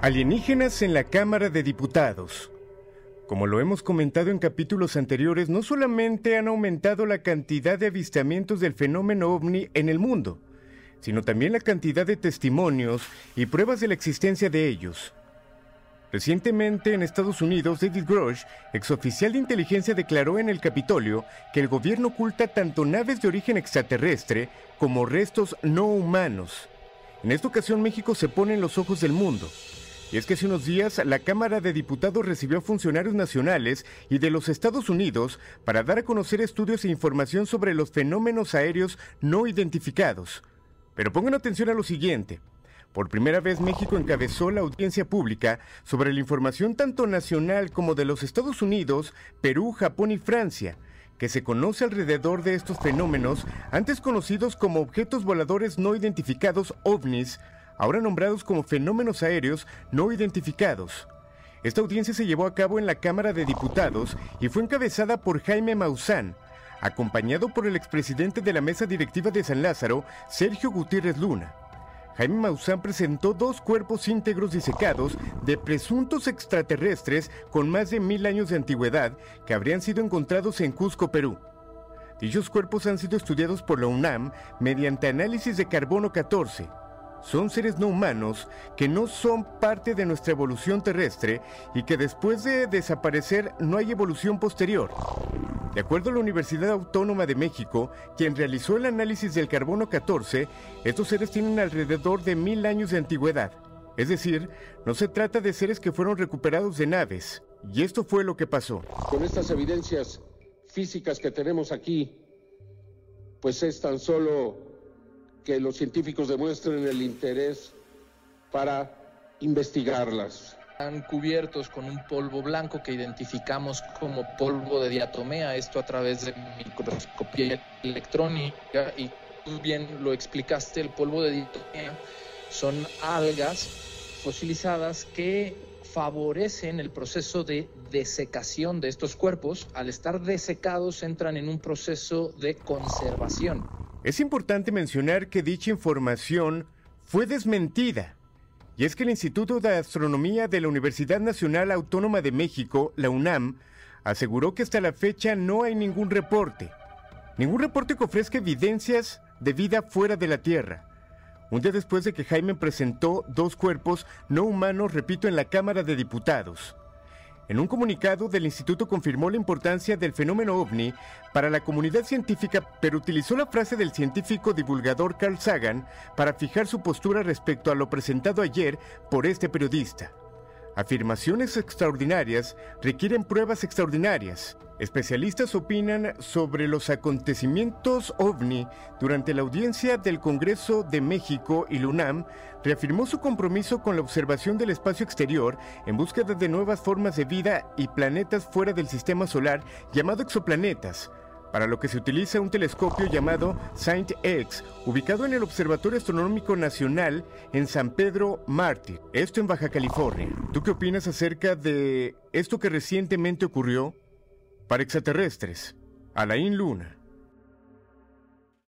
Alienígenas en la Cámara de Diputados. Como lo hemos comentado en capítulos anteriores, no solamente han aumentado la cantidad de avistamientos del fenómeno ovni en el mundo, sino también la cantidad de testimonios y pruebas de la existencia de ellos. Recientemente en Estados Unidos, David Grosh, exoficial de inteligencia, declaró en el Capitolio que el gobierno oculta tanto naves de origen extraterrestre como restos no humanos. En esta ocasión México se pone en los ojos del mundo. Y es que hace unos días la Cámara de Diputados recibió a funcionarios nacionales y de los Estados Unidos para dar a conocer estudios e información sobre los fenómenos aéreos no identificados. Pero pongan atención a lo siguiente. Por primera vez México encabezó la audiencia pública sobre la información tanto nacional como de los Estados Unidos, Perú, Japón y Francia, que se conoce alrededor de estos fenómenos, antes conocidos como objetos voladores no identificados ovnis, ahora nombrados como fenómenos aéreos no identificados. Esta audiencia se llevó a cabo en la Cámara de Diputados y fue encabezada por Jaime Maussan, acompañado por el expresidente de la mesa directiva de San Lázaro, Sergio Gutiérrez Luna. Jaime Maussan presentó dos cuerpos íntegros disecados de presuntos extraterrestres con más de mil años de antigüedad que habrían sido encontrados en Cusco, Perú. Dichos cuerpos han sido estudiados por la UNAM mediante análisis de carbono 14. Son seres no humanos que no son parte de nuestra evolución terrestre y que después de desaparecer no hay evolución posterior. De acuerdo a la Universidad Autónoma de México, quien realizó el análisis del carbono 14, estos seres tienen alrededor de mil años de antigüedad. Es decir, no se trata de seres que fueron recuperados de naves. Y esto fue lo que pasó. Con estas evidencias físicas que tenemos aquí, pues es tan solo que los científicos demuestren el interés para investigarlas. Están cubiertos con un polvo blanco que identificamos como polvo de diatomea, esto a través de microscopía electrónica y tú bien lo explicaste, el polvo de diatomea son algas fosilizadas que favorecen el proceso de desecación de estos cuerpos. Al estar desecados entran en un proceso de conservación. Es importante mencionar que dicha información fue desmentida. Y es que el Instituto de Astronomía de la Universidad Nacional Autónoma de México, la UNAM, aseguró que hasta la fecha no hay ningún reporte. Ningún reporte que ofrezca evidencias de vida fuera de la Tierra. Un día después de que Jaime presentó dos cuerpos no humanos, repito, en la Cámara de Diputados. En un comunicado del instituto confirmó la importancia del fenómeno ovni para la comunidad científica, pero utilizó la frase del científico divulgador Carl Sagan para fijar su postura respecto a lo presentado ayer por este periodista. Afirmaciones extraordinarias requieren pruebas extraordinarias. Especialistas opinan sobre los acontecimientos ovni durante la audiencia del Congreso de México y LUNAM reafirmó su compromiso con la observación del espacio exterior en búsqueda de nuevas formas de vida y planetas fuera del sistema solar llamado exoplanetas, para lo que se utiliza un telescopio llamado Saint X, ubicado en el Observatorio Astronómico Nacional en San Pedro Mártir, esto en Baja California. ¿Tú qué opinas acerca de esto que recientemente ocurrió? Para extraterrestres, Alain Luna.